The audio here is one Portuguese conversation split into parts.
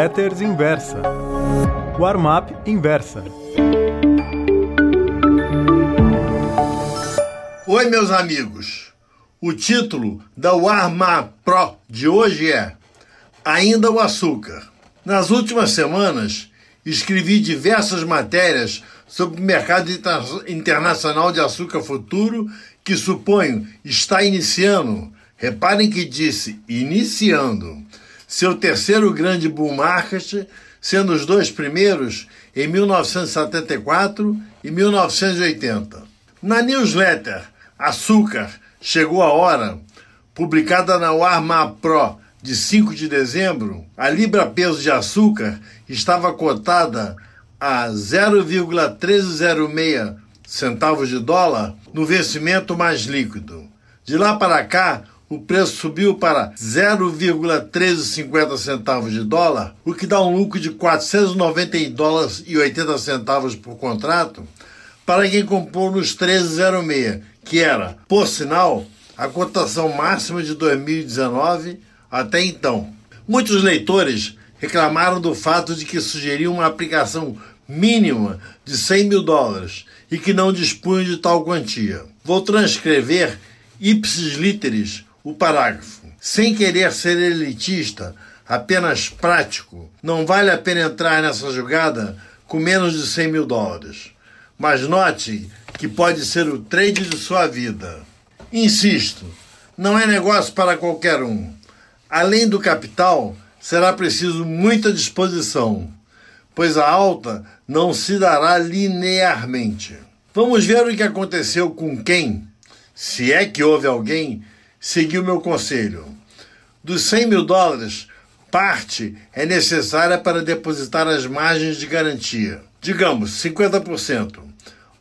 Newsletters Inversa. Warm-up Inversa. Oi, meus amigos. O título da Warm-up Pro de hoje é Ainda o Açúcar. Nas últimas semanas, escrevi diversas matérias sobre o mercado internacional de açúcar futuro que suponho está iniciando. Reparem que disse iniciando seu terceiro grande bull market, sendo os dois primeiros em 1974 e 1980. Na newsletter Açúcar Chegou a Hora, publicada na Warma Pro de 5 de dezembro, a libra peso de açúcar estava cotada a 0,1306 centavos de dólar no vencimento mais líquido. De lá para cá, o preço subiu para 0,1350 centavos de dólar, o que dá um lucro de 490 dólares e 80 centavos por contrato para quem comprou nos 1306, que era, por sinal, a cotação máxima de 2019 até então. Muitos leitores reclamaram do fato de que sugeriam uma aplicação mínima de 100 mil dólares e que não dispunham de tal quantia. Vou transcrever ipsis literis o parágrafo. Sem querer ser elitista, apenas prático, não vale a pena entrar nessa jogada com menos de 100 mil dólares. Mas note que pode ser o trade de sua vida. Insisto, não é negócio para qualquer um. Além do capital, será preciso muita disposição, pois a alta não se dará linearmente. Vamos ver o que aconteceu com quem, se é que houve alguém, seguiu meu conselho. Dos 100 mil dólares, parte é necessária para depositar as margens de garantia, digamos 50%.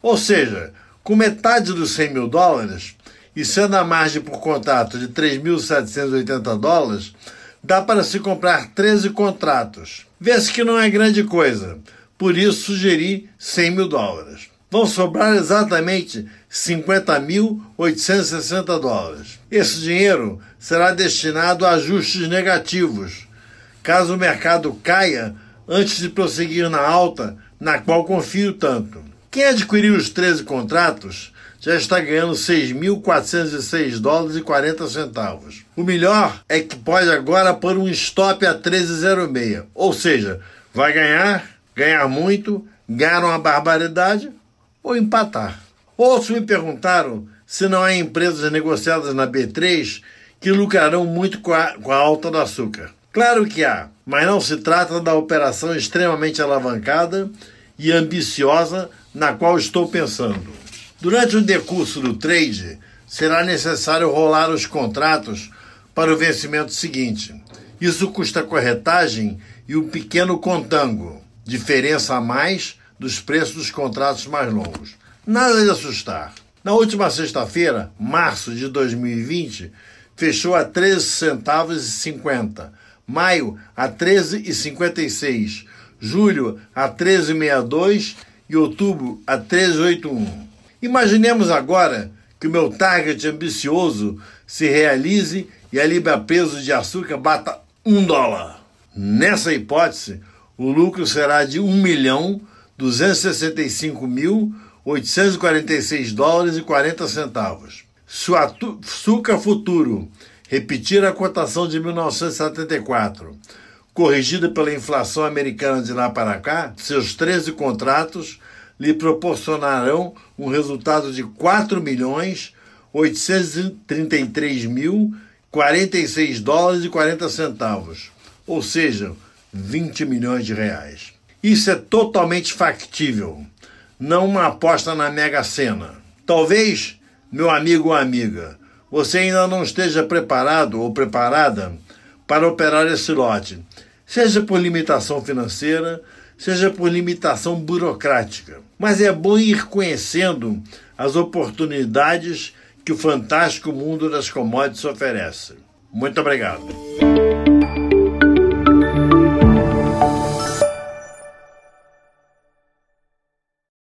Ou seja, com metade dos 100 mil dólares, e sendo a margem por contrato de 3.780 dólares, dá para se comprar 13 contratos. Vê-se que não é grande coisa, por isso sugeri 100 mil dólares. Vão sobrar exatamente 50.860 dólares. Esse dinheiro será destinado a ajustes negativos, caso o mercado caia antes de prosseguir na alta, na qual confio tanto. Quem adquiriu os 13 contratos já está ganhando 6.406 dólares e 40 centavos. O melhor é que pode agora pôr um stop a 13,06. Ou seja, vai ganhar, ganhar muito, ganhar uma barbaridade ou empatar. Outros me perguntaram se não há empresas negociadas na B3 que lucrarão muito com a, com a alta do açúcar. Claro que há, mas não se trata da operação extremamente alavancada e ambiciosa na qual estou pensando. Durante o decurso do trade, será necessário rolar os contratos para o vencimento seguinte. Isso custa corretagem e um pequeno contango, diferença a mais dos preços dos contratos mais longos. Nada de assustar. Na última sexta-feira, março de 2020, fechou a 13 centavos e 50, maio a 13,56, julho a 13,62 e outubro a 13,81. Imaginemos agora que o meu target ambicioso se realize e a libra peso de açúcar bata um dólar. Nessa hipótese, o lucro será de 1 milhão 265 mil 846 dólares e 40 centavos. O açúcar futuro repetir a cotação de 1974, corrigida pela inflação americana de lá para cá, seus 13 contratos lhe proporcionarão um resultado de 4 milhões 833 mil 46 dólares e 40 centavos, ou seja, 20 milhões de reais. Isso é totalmente factível, não uma aposta na Mega Sena. Talvez, meu amigo ou amiga, você ainda não esteja preparado ou preparada para operar esse lote, seja por limitação financeira, seja por limitação burocrática. Mas é bom ir conhecendo as oportunidades que o fantástico mundo das commodities oferece. Muito obrigado.